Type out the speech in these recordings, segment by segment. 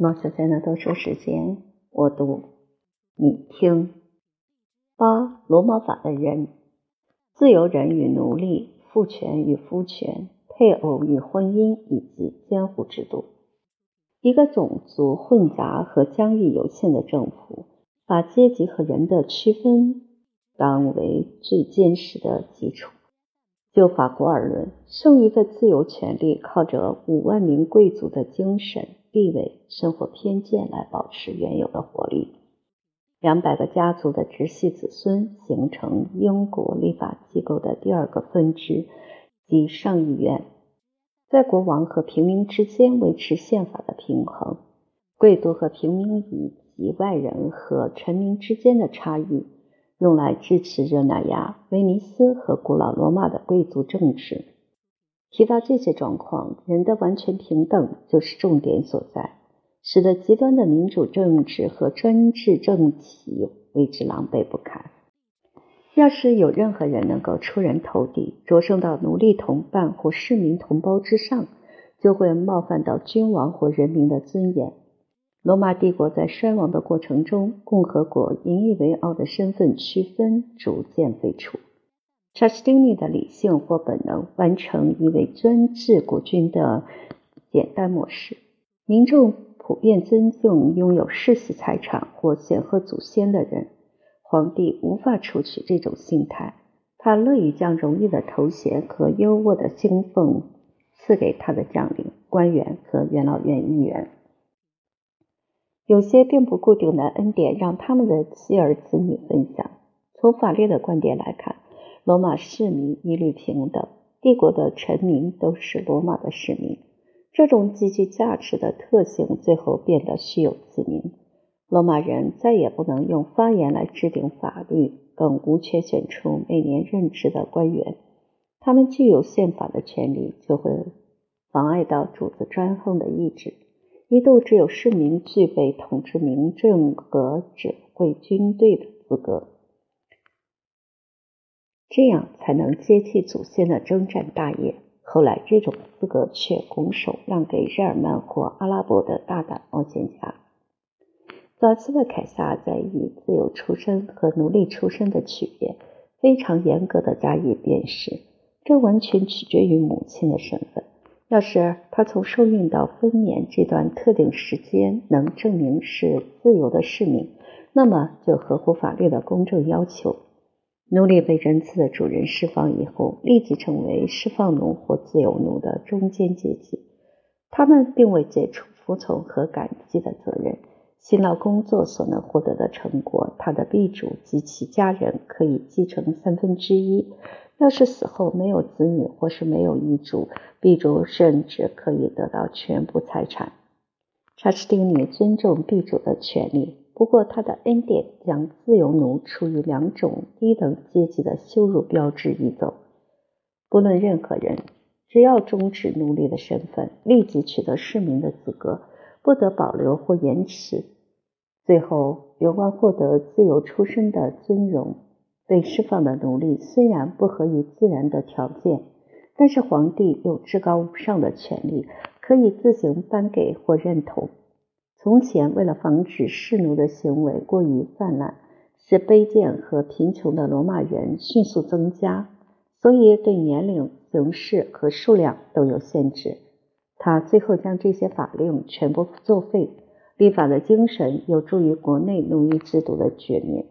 毛小娟的读书时间，我读，你听。八罗马法的人，自由人与奴隶，父权与夫权，配偶与婚姻以及监护制度。一个种族混杂和疆域有限的政府，把阶级和人的区分当为最坚实的基础。就法国而论，剩余的自由权利靠着五万名贵族的精神、地位、生活偏见来保持原有的活力。两百个家族的直系子孙形成英国立法机构的第二个分支，即上议院，在国王和平民之间维持宪法的平衡。贵族和平民以及外人和臣民之间的差异，用来支持热那亚、威尼斯和古老罗马的贵族政治。提到这些状况，人的完全平等就是重点所在。使得极端的民主政治和专制政体为之狼狈不堪。要是有任何人能够出人头地，着升到奴隶同伴或市民同胞之上，就会冒犯到君王或人民的尊严。罗马帝国在衰亡的过程中，共和国引以为傲的身份区分逐渐废除。查士丁尼的理性或本能完成一位专制国君的简单模式，民众。普遍尊敬拥有世袭财产或显赫祖先的人。皇帝无法除去这种心态，他乐意将荣誉的头衔和优渥的薪俸赐给他的将领、官员和元老院议员。有些并不固定的恩典让他们的妻儿子女分享。从法律的观点来看，罗马市民一律平等，帝国的臣民都是罗马的市民。这种极具价值的特性最后变得虚有自名。罗马人再也不能用发言来制定法律，更无权选出每年任职的官员。他们具有宪法的权利，就会妨碍到主子专横的意志。一度只有市民具备统治民政和指挥军队的资格，这样才能接替祖先的征战大业。后来，这种资格却拱手让给日耳曼或阿拉伯的大胆冒险家。早期的凯撒在以自由出身和奴隶出身的区别，非常严格的加以辨识。这完全取决于母亲的身份。要是他从受孕到分娩这段特定时间能证明是自由的市民，那么就合乎法律的公正要求。奴隶被仁慈的主人释放以后，立即成为释放奴或自由奴的中间阶级。他们并未解除服从和感激的责任。辛劳工作所能获得的成果，他的婢主及其家人可以继承三分之一。要是死后没有子女或是没有遗嘱，婢主甚至可以得到全部财产。查士丁尼尊重婢主的权利。不过，他的恩典将自由奴处于两种低等阶级的羞辱标志移走。不论任何人，只要终止奴隶的身份，立即取得市民的资格，不得保留或延迟。最后，有关获得自由出身的尊荣。被释放的奴隶虽然不合于自然的条件，但是皇帝有至高无上的权利，可以自行颁给或认同。从前，为了防止士奴的行为过于泛滥，使卑贱和贫穷的罗马人迅速增加，所以对年龄、形式和数量都有限制。他最后将这些法令全部作废。立法的精神有助于国内奴役制度的绝灭。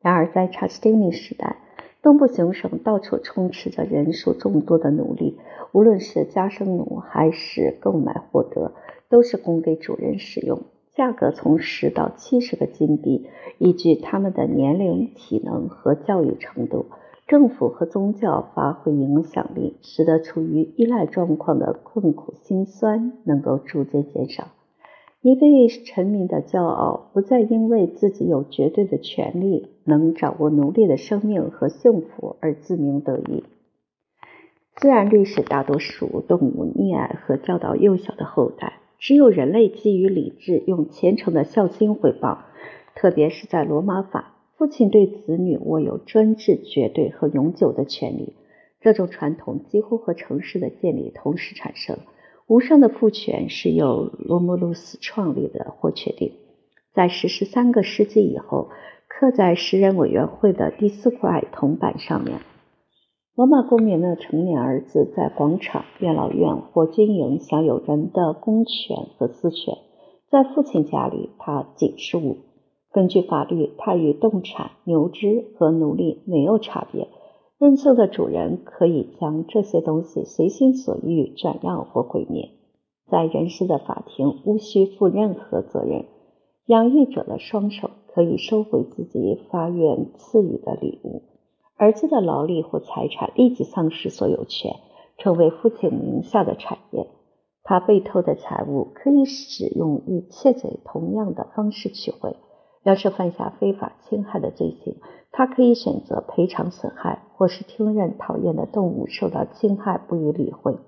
然而，在查士丁尼时代，东部行省到处充斥着人数众多的奴隶，无论是加生奴还是购买获得。都是供给主人使用，价格从十到七十个金币，依据他们的年龄、体能和教育程度。政府和宗教发挥影响力，使得处于依赖状况的困苦心酸能够逐渐减少。一位臣民的骄傲不再因为自己有绝对的权利，能掌握奴隶的生命和幸福而自鸣得意。自然历史大多数动物溺爱和教导幼小的后代。只有人类基于理智，用虔诚的孝心回报。特别是在罗马法，父亲对子女握有专制、绝对和永久的权利。这种传统几乎和城市的建立同时产生。无上的父权是由罗慕路斯创立的或确定，在十三个世纪以后，刻在诗人委员会的第四块铜板上面。罗马公民的成年儿子在广场、元老院或军营享有人的公权和私权，在父亲家里，他仅是物。根据法律，他与动产、牛只和奴隶没有差别。任性的主人可以将这些东西随心所欲转让或毁灭。在人世的法庭，无需负任何责任。养育者的双手可以收回自己发愿赐予的礼物。儿子的劳力或财产立即丧失所有权，成为父亲名下的产业。他被偷的财物可以使用与窃贼同样的方式取回。要是犯下非法侵害的罪行，他可以选择赔偿损害，或是听任讨厌的动物受到侵害不予理会。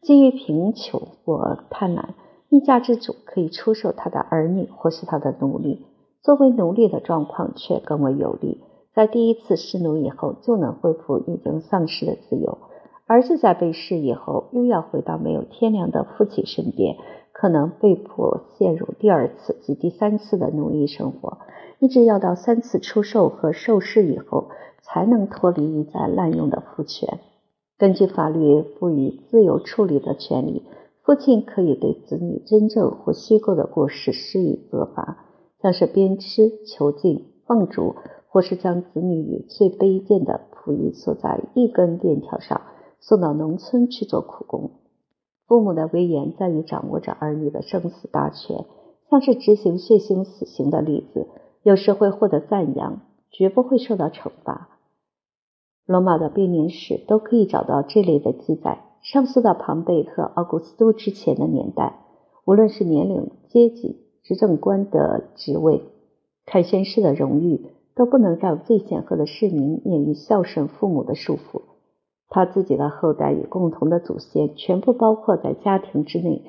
基于贫穷或贪婪，一家之主可以出售他的儿女或是他的奴隶。作为奴隶的状况却更为有利，在第一次施奴以后就能恢复已经丧失的自由。儿子在被释以后，又要回到没有天良的父亲身边。可能被迫陷入第二次及第三次的奴役生活，一直要到三次出售和受试以后，才能脱离一再滥用的父权。根据法律赋予自由处理的权利，父亲可以对子女真正或虚构的过失施以责罚，像是鞭笞、囚禁、放逐，或是将子女与最卑贱的仆役锁在一根链条上，送到农村去做苦工。父母的威严在于掌握着儿女的生死大权，像是执行血腥死刑的例子，有时会获得赞扬，绝不会受到惩罚。罗马的编年史都可以找到这类的记载。上溯到庞贝和奥古斯都之前的年代，无论是年龄、阶级、执政官的职位、凯旋式的荣誉，都不能让最显赫的市民免于孝顺父母的束缚。他自己的后代与共同的祖先全部包括在家庭之内。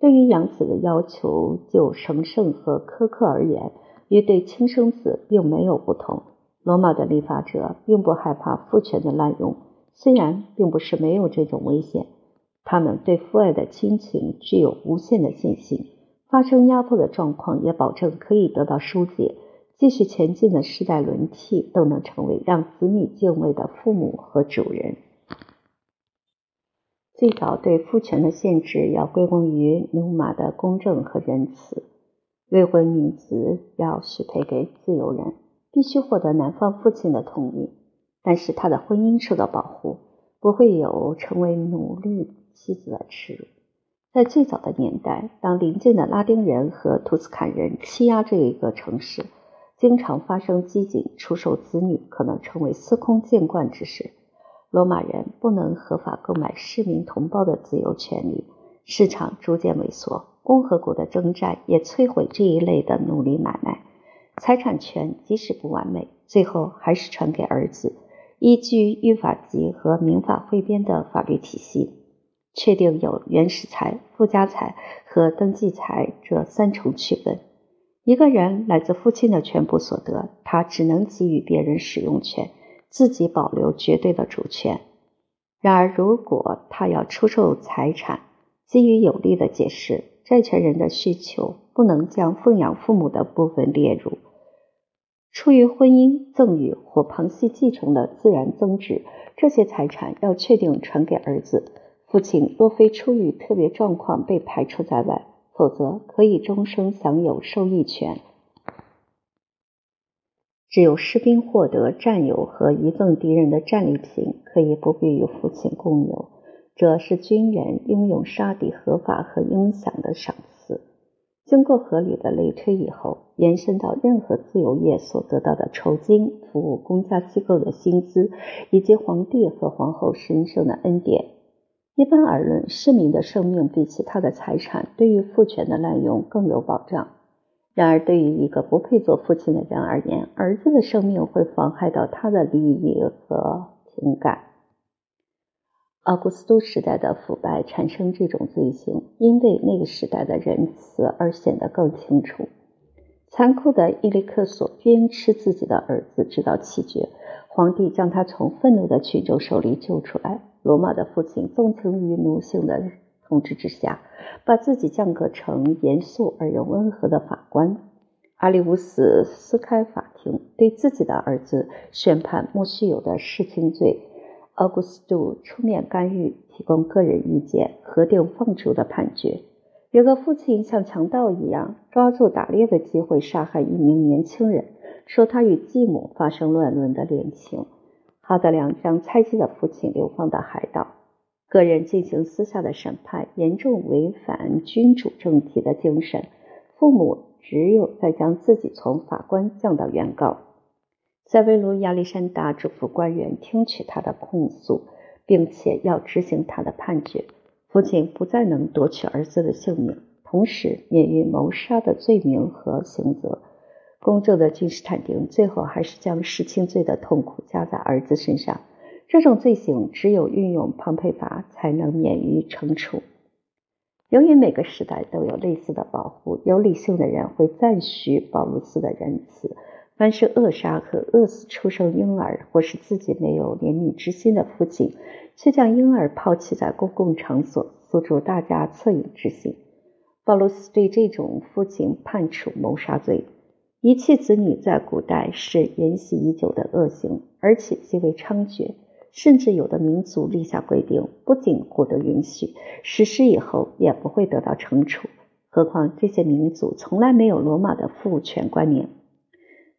对于养子的要求，就神圣和苛刻而言，与对亲生子并没有不同。罗马的立法者并不害怕父权的滥用，虽然并不是没有这种危险。他们对父爱的亲情具有无限的信心，发生压迫的状况也保证可以得到疏解。继续前进的世代轮替都能成为让子女敬畏的父母和主人。最早对父权的限制要归功于努马的公正和仁慈。未婚女子要许配给自由人，必须获得男方父亲的同意，但是她的婚姻受到保护，不会有成为奴隶妻子的耻辱。在最早的年代，当邻近的拉丁人和图斯坎人欺压这一个城市，经常发生激进出售子女，可能成为司空见惯之事。罗马人不能合法购买市民同胞的自由权利，市场逐渐萎缩。共和国的征战也摧毁这一类的奴隶买卖。财产权即使不完美，最后还是传给儿子。依据《御法集》和《民法汇编》的法律体系，确定有原始财、附加财和登记财这三重区分。一个人来自父亲的全部所得，他只能给予别人使用权。自己保留绝对的主权。然而，如果他要出售财产，基于有力的解释，债权人的需求不能将奉养父母的部分列入。出于婚姻、赠与或旁系继承的自然增值，这些财产要确定传给儿子。父亲若非出于特别状况被排除在外，否则可以终生享有受益权。只有士兵获得占有和遗赠敌人的战利品，可以不必与父亲共有。这是军人英勇杀敌合法和应享的赏赐。经过合理的类推以后，延伸到任何自由业所得到的酬金、服务公家机构的薪资，以及皇帝和皇后神圣的恩典。一般而论，市民的生命比其他的财产对于父权的滥用更有保障。然而，对于一个不配做父亲的人而言，儿子的生命会妨害到他的利益和情感。奥古斯都时代的腐败产生这种罪行，因为那个时代的仁慈而显得更清楚。残酷的伊利克索鞭笞自己的儿子，直到气绝。皇帝将他从愤怒的群众手里救出来。罗马的父亲纵情于奴性的统治之下，把自己降格成严肃而又温和的法官。阿里乌斯撕开法庭，对自己的儿子宣判莫须有的弑亲罪。奥古斯都出面干预，提供个人意见，核定放逐的判决。有个父亲像强盗一样抓住打猎的机会杀害一名年轻人，说他与继母发生乱伦的恋情。哈德良将猜忌的父亲流放到海岛。个人进行私下的审判，严重违反君主政体的精神。父母。只有在将自己从法官降到原告。塞维卢亚历山大嘱咐官员听取他的控诉，并且要执行他的判决。父亲不再能夺取儿子的性命，同时免于谋杀的罪名和刑责。公正的君士坦丁最后还是将弑亲罪的痛苦加在儿子身上。这种罪行只有运用庞培法才能免于惩处。由于每个时代都有类似的保护，有理性的人会赞许保罗斯的仁慈。凡是扼杀和饿死出生婴儿，或是自己没有怜悯之心的父亲，却将婴儿抛弃在公共场所，诉诸大家恻隐之心。保罗斯对这种父亲判处谋杀罪。遗弃子女在古代是沿袭已久的恶行，而且极为猖獗。甚至有的民族立下规定，不仅获得允许，实施以后也不会得到惩处。何况这些民族从来没有罗马的父权观念。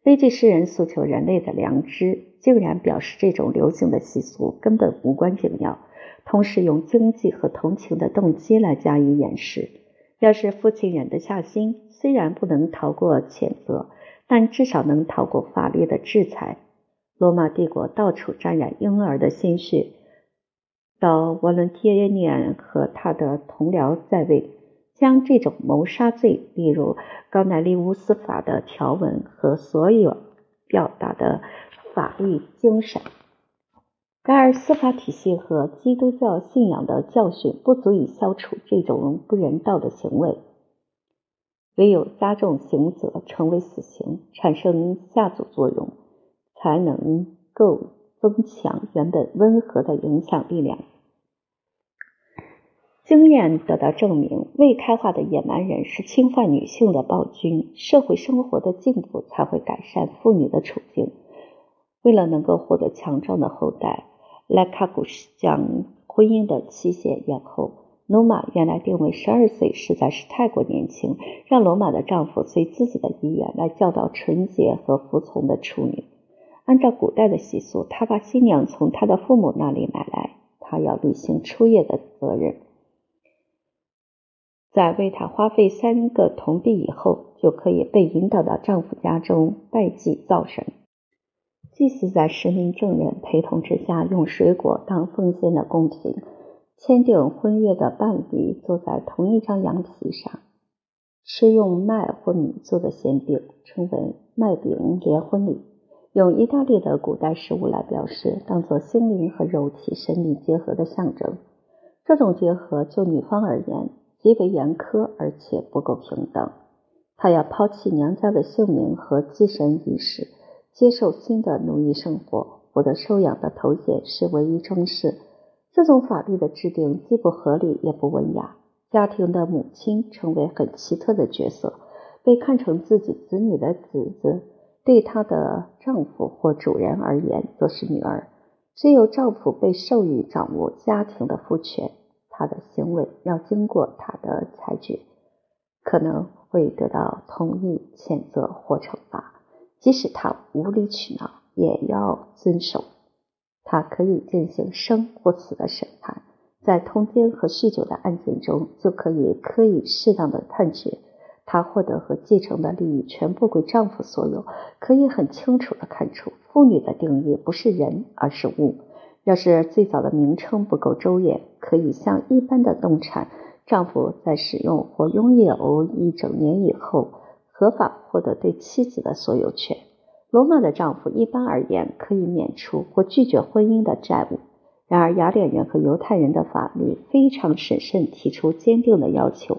悲剧诗人诉求人类的良知，竟然表示这种流行的习俗根本无关紧要，同时用经济和同情的动机来加以掩饰。要是父亲忍得下心，虽然不能逃过谴责，但至少能逃过法律的制裁。罗马帝国到处沾染婴儿的鲜血。到瓦伦提尼安和他的同僚在位，将这种谋杀罪例如高乃利乌斯法的条文和所有表达的法律精神。然而，司法体系和基督教信仰的教训不足以消除这种不人道的行为，唯有加重刑责，成为死刑，产生下阻作用。才能够增强原本温和的影响力量。经验得到证明，未开化的野蛮人是侵犯女性的暴君。社会生活的进步才会改善妇女的处境。为了能够获得强壮的后代，莱卡古斯将婚姻的期限延后。罗马原来定为十二岁，实在是太过年轻，让罗马的丈夫随自己的意愿来教导纯洁和服从的处女。按照古代的习俗，他把新娘从他的父母那里买来，他要履行初夜的责任。在为他花费三个铜币以后，就可以被引导到丈夫家中拜祭灶神。祭司在十名证人陪同之下，用水果当奉献的贡品。签订婚约的伴侣坐在同一张羊皮上，吃用麦或米做的馅饼，称为麦饼连婚礼。用意大利的古代食物来表示，当做心灵和肉体神理结合的象征。这种结合就女方而言极为严苛，而且不够平等。她要抛弃娘家的姓名和祭神仪式，接受新的奴役生活，获得收养的头衔是唯一装饰。这种法律的制定既不合理也不文雅。家庭的母亲成为很奇特的角色，被看成自己子女的子子。对她的丈夫或主人而言，则是女儿。只有丈夫被授予掌握家庭的父权，他的行为要经过他的裁决，可能会得到同意、谴责或惩罚。即使他无理取闹，也要遵守。他可以进行生或死的审判，在通奸和酗酒的案件中，就可以可以适当的判决。她获得和继承的利益全部归丈夫所有，可以很清楚的看出，妇女的定义不是人，而是物。要是最早的名称不够周延，可以像一般的动产，丈夫在使用或拥有一整年以后，合法获得对妻子的所有权。罗马的丈夫一般而言可以免除或拒绝婚姻的债务。然而，雅典人和犹太人的法律非常审慎，提出坚定的要求。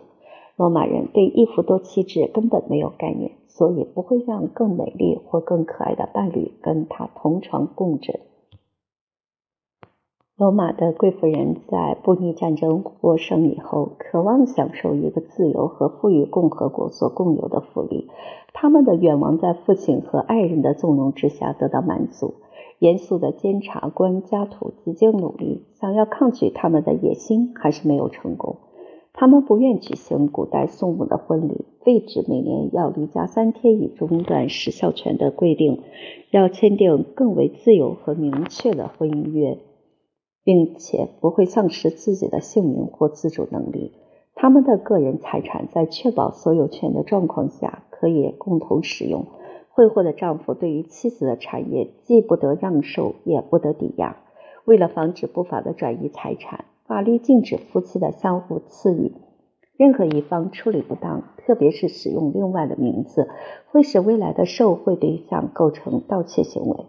罗马人对一夫多妻制根本没有概念，所以不会让更美丽或更可爱的伴侣跟他同床共枕。罗马的贵妇人在布匿战争获胜以后，渴望享受一个自由和富裕共和国所共有的福利。他们的愿望在父亲和爱人的纵容之下得到满足。严肃的监察官加图几经努力，想要抗拒他们的野心，还是没有成功。他们不愿举行古代宋母的婚礼，废止每年要离家三天以中断时效权的规定，要签订更为自由和明确的婚姻约。并且不会丧失自己的姓名或自主能力。他们的个人财产在确保所有权的状况下可以共同使用。会货的丈夫对于妻子的产业既不得让受，也不得抵押。为了防止不法的转移财产，法律禁止夫妻的相互赐予。任何一方处理不当，特别是使用另外的名字，会使未来的受贿对象构成盗窃行为。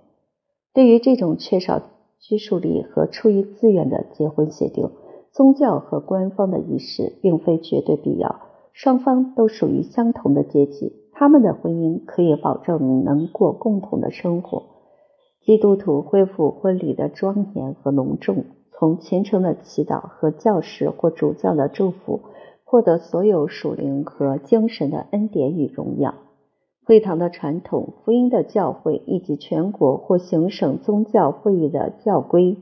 对于这种缺少。拘束力和出于自愿的结婚协定，宗教和官方的仪式并非绝对必要。双方都属于相同的阶级，他们的婚姻可以保证能过共同的生活。基督徒恢复婚礼的庄严和隆重，从虔诚的祈祷和教士或主教的祝福，获得所有属灵和精神的恩典与荣耀。会堂的传统、福音的教会以及全国或行省宗教会议的教规，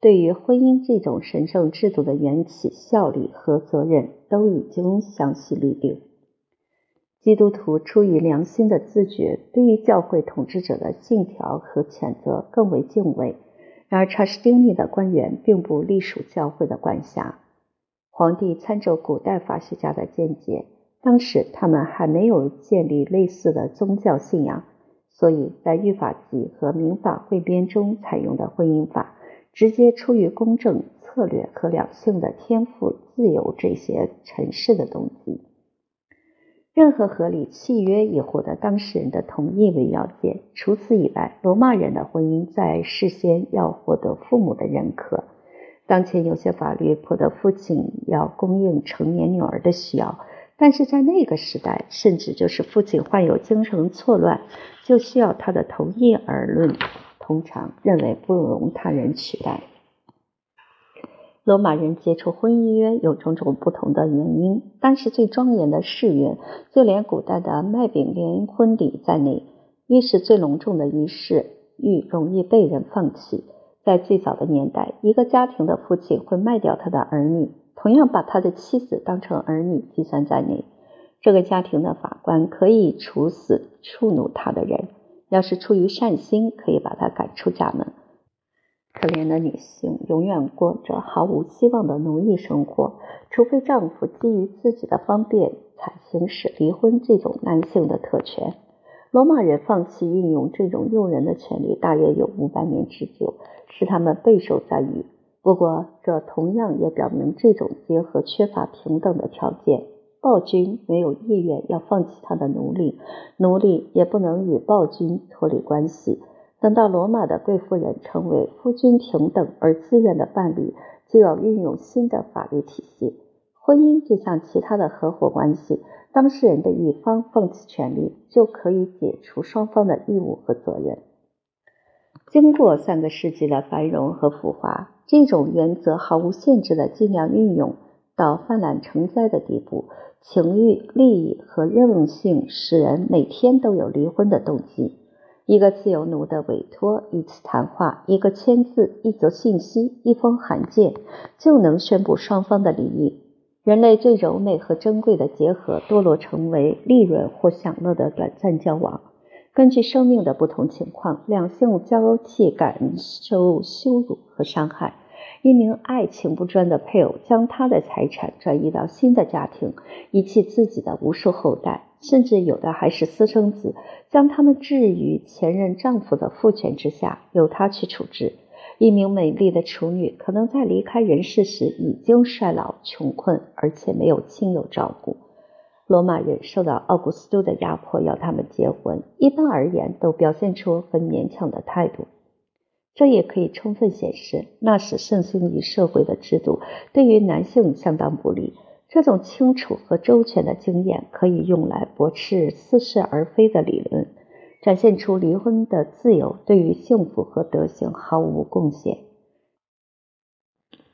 对于婚姻这种神圣制度的缘起、效力和责任都已经详细律定。基督徒出于良心的自觉，对于教会统治者的信条和谴责更为敬畏。然而，查士丁尼的官员并不隶属教会的管辖。皇帝参照古代法学家的见解。当时他们还没有建立类似的宗教信仰，所以在《御法集》和《民法汇编》中采用的婚姻法，直接出于公正、策略和两性的天赋、自由这些尘世的动机。任何合理契约以获得当事人的同意为要件。除此以外，罗马人的婚姻在事先要获得父母的认可。当前有些法律迫得父亲要供应成年女儿的需要。但是在那个时代，甚至就是父亲患有精神错乱，就需要他的同意而论，通常认为不容他人取代。罗马人结除婚姻约有种种不同的原因，但是最庄严的誓约，就连古代的麦饼联婚礼在内，越是最隆重的仪式，愈容易被人放弃。在最早的年代，一个家庭的父亲会卖掉他的儿女。同样把他的妻子当成儿女计算在内，这个家庭的法官可以处死触怒他的人。要是出于善心，可以把他赶出家门。可怜的女性永远过着毫无希望的奴役生活，除非丈夫基于自己的方便才行使离婚这种男性的特权。罗马人放弃运用这种诱人的权利，大约有五百年之久，使他们备受赞誉。不过，这同样也表明这种结合缺乏平等的条件。暴君没有意愿要放弃他的奴隶，奴隶也不能与暴君脱离关系。等到罗马的贵妇人成为夫君平等而自愿的伴侣，就要运用新的法律体系。婚姻就像其他的合伙关系，当事人的一方放弃权利，就可以解除双方的义务和责任。经过三个世纪的繁荣和腐化。这种原则毫无限制的尽量运用到泛滥成灾的地步，情欲、利益和任性使人每天都有离婚的动机。一个自由奴的委托，一次谈话，一个签字，一则信息，一封函件，就能宣布双方的离异。人类最柔美和珍贵的结合，堕落成为利润或享乐的短暂交往。根据生命的不同情况，两性交替感受羞辱和伤害。一名爱情不专的配偶将他的财产转移到新的家庭，遗弃自己的无数后代，甚至有的还是私生子，将他们置于前任丈夫的父权之下，由他去处置。一名美丽的处女可能在离开人世时已经衰老、穷困，而且没有亲友照顾。罗马人受到奥古斯都的压迫，要他们结婚，一般而言都表现出很勉强的态度。这也可以充分显示，那时盛行于社会的制度对于男性相当不利。这种清楚和周全的经验可以用来驳斥似是而非的理论，展现出离婚的自由对于幸福和德行毫无贡献。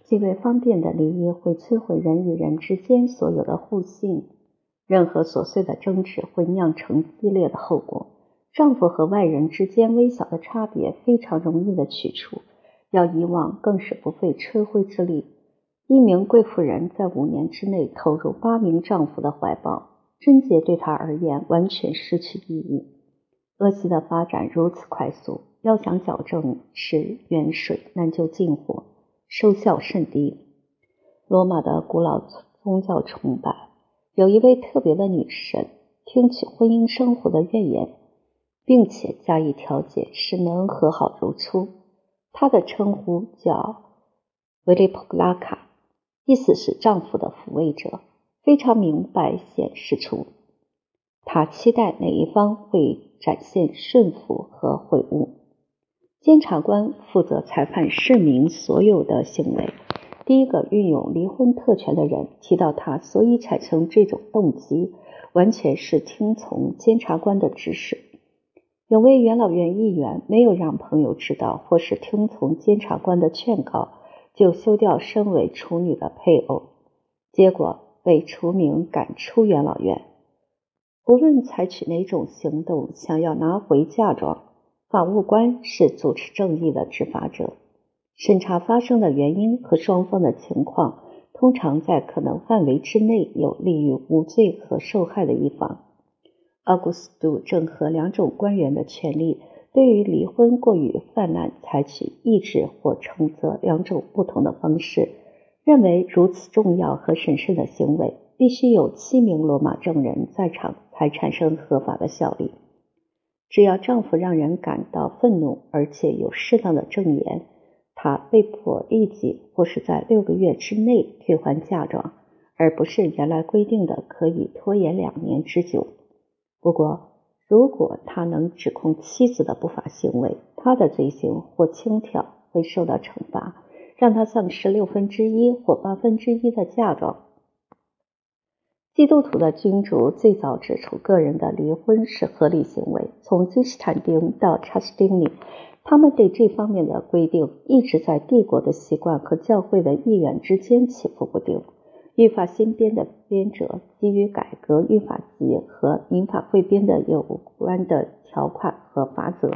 极为方便的离异会摧毁人与人之间所有的互信，任何琐碎的争执会酿成激烈的后果。丈夫和外人之间微小的差别非常容易的取除，要遗忘更是不费吹灰之力。一名贵妇人在五年之内投入八名丈夫的怀抱，贞洁对她而言完全失去意义。恶习的发展如此快速，要想矫正是远水难救近火，收效甚低。罗马的古老宗教崇拜有一位特别的女神，听取婚姻生活的怨言，并且加以调解，使能和好如初。她的称呼叫维利普拉卡。意思是丈夫的抚慰者，非常明白显示出，他期待哪一方会展现顺服和悔悟。监察官负责裁判市民所有的行为。第一个运用离婚特权的人提到，他所以产生这种动机，完全是听从监察官的指使。有位元老院议员没有让朋友知道，或是听从监察官的劝告。就休掉身为处女的配偶，结果被除名赶出元老院。无论采取哪种行动，想要拿回嫁妆，法务官是主持正义的执法者，审查发生的原因和双方的情况，通常在可能范围之内有利于无罪和受害的一方。奥古斯都整合两种官员的权利。对于离婚过于泛滥，采取抑制或惩责两种不同的方式。认为如此重要和审慎的行为，必须有七名罗马证人在场才产生合法的效力。只要丈夫让人感到愤怒，而且有适当的证言，他被迫立即或是在六个月之内退还嫁妆，而不是原来规定的可以拖延两年之久。不过，如果他能指控妻子的不法行为，他的罪行或轻佻会受到惩罚，让他丧失六分之一或八分之一的嫁妆。基督徒的君主最早指出，个人的离婚是合理行为。从君士坦丁到查士丁尼，他们对这方面的规定一直在帝国的习惯和教会的意愿之间起伏不定。律法新编的编者基于改革律法集和民法汇编的有关的条款和法则。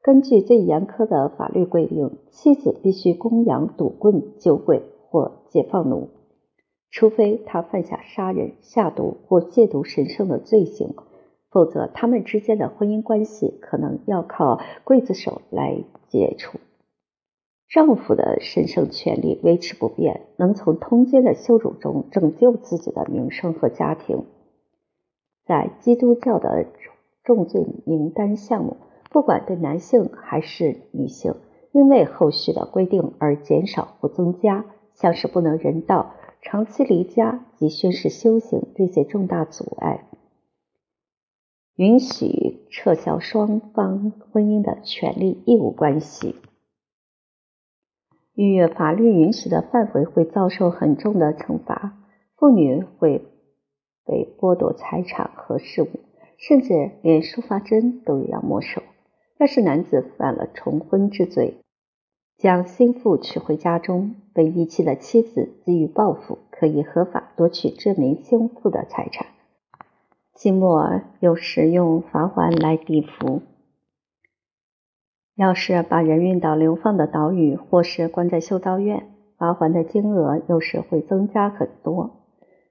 根据最严苛的法律规定，妻子必须供养赌棍、酒鬼或解放奴，除非他犯下杀人、下毒或亵渎神圣的罪行，否则他们之间的婚姻关系可能要靠刽子手来解除。丈夫的神圣权利维持不变，能从通奸的羞辱中拯救自己的名声和家庭。在基督教的重罪名单项目，不管对男性还是女性，因为后续的规定而减少或增加，像是不能人道、长期离家及宣誓修行这些重大阻碍，允许撤销双方婚姻的权利义务关系。逾越法律允许的范围会遭受很重的惩罚，妇女会被剥夺财产和事物，甚至连书法针都要没收。要是男子犯了重婚之罪，将心腹娶回家中，被遗弃的妻子给予报复，可以合法夺取这名心腹的财产。季末有时用罚款来抵付。要是把人运到流放的岛屿，或是关在修道院，罚款的金额有时会增加很多。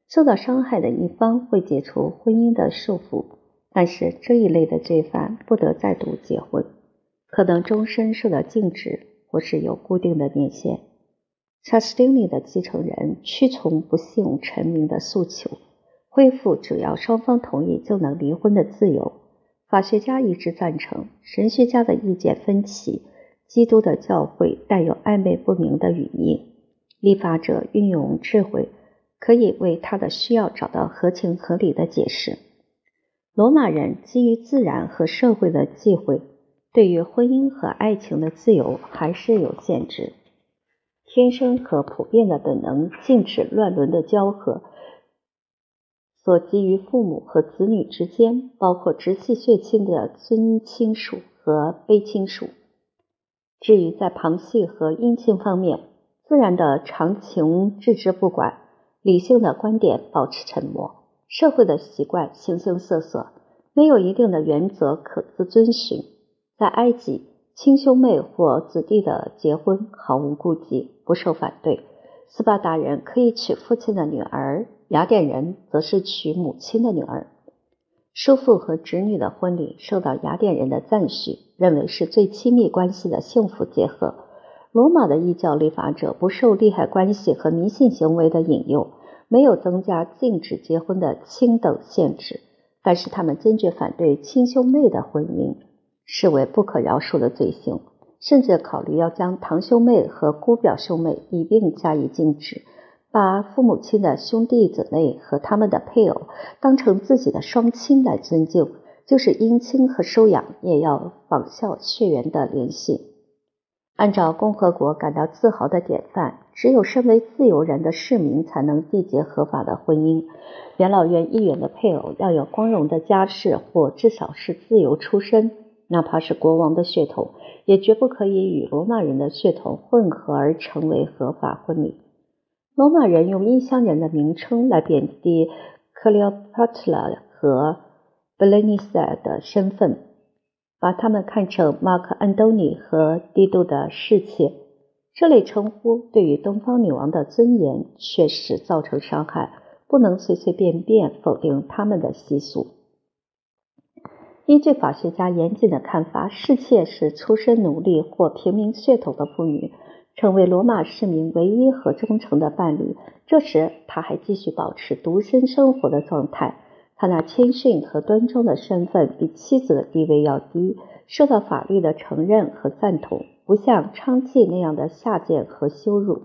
受到伤害的一方会解除婚姻的束缚，但是这一类的罪犯不得再度结婚，可能终身受到禁止，或是有固定的年限。查士丁尼的继承人屈从不幸臣民的诉求，恢复只要双方同意就能离婚的自由。法学家一致赞成，神学家的意见分歧。基督的教会带有暧昧不明的语义。立法者运用智慧，可以为他的需要找到合情合理的解释。罗马人基于自然和社会的忌讳，对于婚姻和爱情的自由还是有限制。天生和普遍的本能禁止乱伦的交合。所基于父母和子女之间，包括直系血亲的尊亲属和卑亲属。至于在旁系和姻亲方面，自然的常情置之不管，理性的观点保持沉默，社会的习惯形形色色，没有一定的原则可自遵循。在埃及，亲兄妹或子弟的结婚毫无顾忌，不受反对。斯巴达人可以娶父亲的女儿，雅典人则是娶母亲的女儿。叔父和侄女的婚礼受到雅典人的赞许，认为是最亲密关系的幸福结合。罗马的异教立法者不受利害关系和迷信行为的引诱，没有增加禁止结婚的亲等限制，但是他们坚决反对亲兄妹的婚姻，视为不可饶恕的罪行，甚至考虑要将堂兄妹和姑表兄妹一并加以禁止。把父母亲的兄弟姊妹和他们的配偶当成自己的双亲来尊敬，就是姻亲和收养也要仿效血缘的联系。按照共和国感到自豪的典范，只有身为自由人的市民才能缔结合法的婚姻。元老院议员的配偶要有光荣的家世，或至少是自由出身，哪怕是国王的血统，也绝不可以与罗马人的血统混合而成为合法婚礼。罗马人用异乡人的名称来贬低克里奥帕特拉和贝雷尼塞的身份，把他们看成马克安东尼和帝都的侍妾。这类称呼对于东方女王的尊严确实造成伤害，不能随随便便否定他们的习俗。依据法学家严谨的看法，侍妾是出身奴隶或平民血统的妇女。成为罗马市民唯一和忠诚的伴侣。这时，他还继续保持独身生活的状态。他那谦逊和端庄的身份比妻子的地位要低，受到法律的承认和赞同，不像娼妓那样的下贱和羞辱。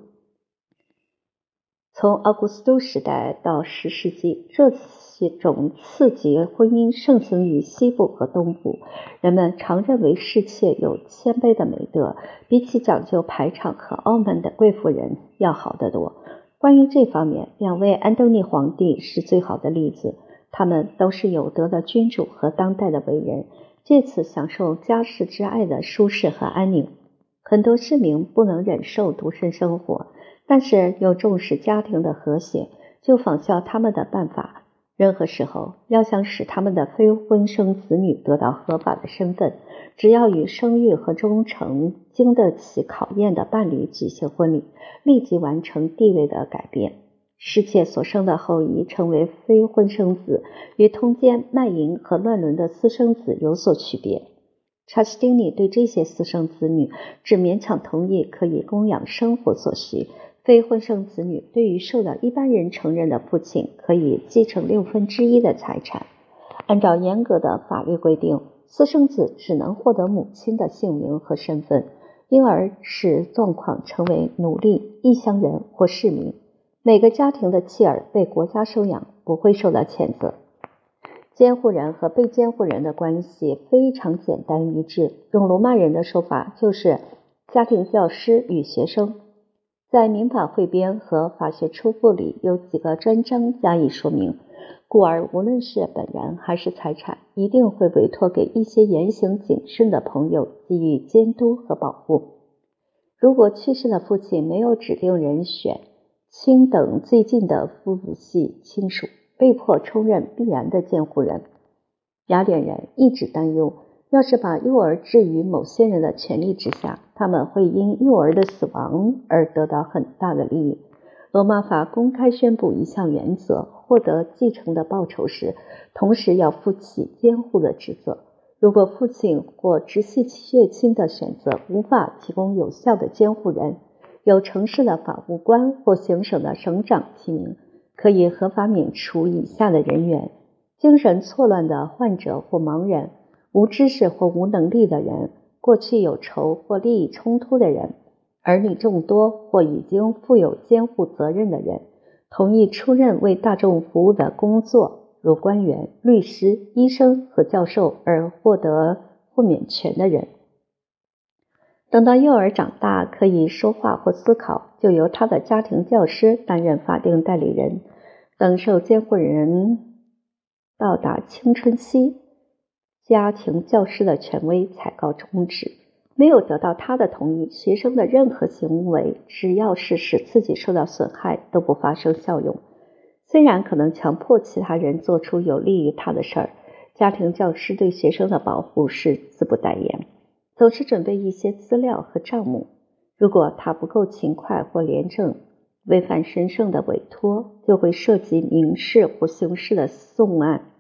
从奥古斯都时代到十世纪，这这种次级婚姻盛行于西部和东部。人们常认为侍妾有谦卑的美德，比起讲究排场和傲慢的贵妇人要好得多。关于这方面，两位安东尼皇帝是最好的例子。他们都是有德的君主和当代的伟人，借此享受家世之爱的舒适和安宁。很多市民不能忍受独身生活。但是又重视家庭的和谐，就仿效他们的办法。任何时候要想使他们的非婚生子女得到合法的身份，只要与生育和忠诚经得起考验的伴侣举行婚礼，立即完成地位的改变。侍妾所生的后裔成为非婚生子，与通奸、卖淫和乱伦的私生子有所区别。查士丁尼对这些私生子女只勉强同意可以供养生活所需。非婚生子女对于受到一般人承认的父亲，可以继承六分之一的财产。按照严格的法律规定，私生子只能获得母亲的姓名和身份，因而使状况成为奴隶、异乡人或市民。每个家庭的妻儿被国家收养，不会受到谴责。监护人和被监护人的关系非常简单一致，用罗马人的说法，就是家庭教师与学生。在民法汇编和法学初步里有几个专章加以说明，故而无论是本人还是财产，一定会委托给一些言行谨慎的朋友给予监督和保护。如果去世的父亲没有指定人选，亲等最近的父系亲属被迫充任必然的监护人。雅典人一直担忧。要是把幼儿置于某些人的权力之下，他们会因幼儿的死亡而得到很大的利益。罗马法公开宣布一项原则：获得继承的报酬时，同时要负起监护的职责。如果父亲或直系血亲的选择无法提供有效的监护人，由城市的法务官或行省的省长提名，可以合法免除以下的人员：精神错乱的患者或盲人。无知识或无能力的人，过去有仇或利益冲突的人，儿女众多或已经负有监护责任的人，同意出任为大众服务的工作，如官员、律师、医生和教授而获得豁免权的人。等到幼儿长大可以说话或思考，就由他的家庭教师担任法定代理人。等受监护人到达青春期。家庭教师的权威才告终止。没有得到他的同意，学生的任何行为，只要是使自己受到损害，都不发生效用。虽然可能强迫其他人做出有利于他的事儿，家庭教师对学生的保护是自不待言，总是准备一些资料和账目。如果他不够勤快或廉政，违反神圣的委托，就会涉及民事或刑事的讼案。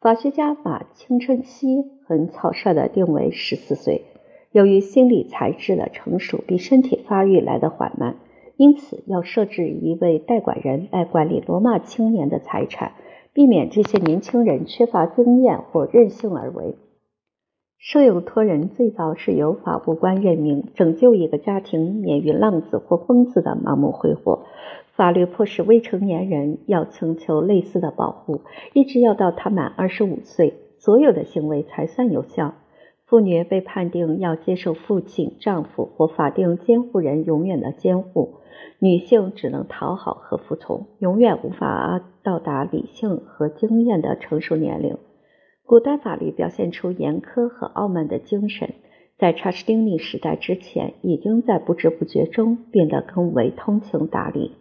法学家把青春期很草率地定为十四岁。由于心理才智的成熟比身体发育来得缓慢，因此要设置一位代管人来管理罗马青年的财产，避免这些年轻人缺乏经验或任性而为。摄影托人最早是由法务官任命，拯救一个家庭免于浪子或疯子的盲目挥霍。法律迫使未成年人要请求类似的保护，一直要到他满二十五岁，所有的行为才算有效。妇女被判定要接受父亲、丈夫或法定监护人永远的监护，女性只能讨好和服从，永远无法到达理性和经验的成熟年龄。古代法律表现出严苛和傲慢的精神，在查士丁尼时代之前，已经在不知不觉中变得更为通情达理。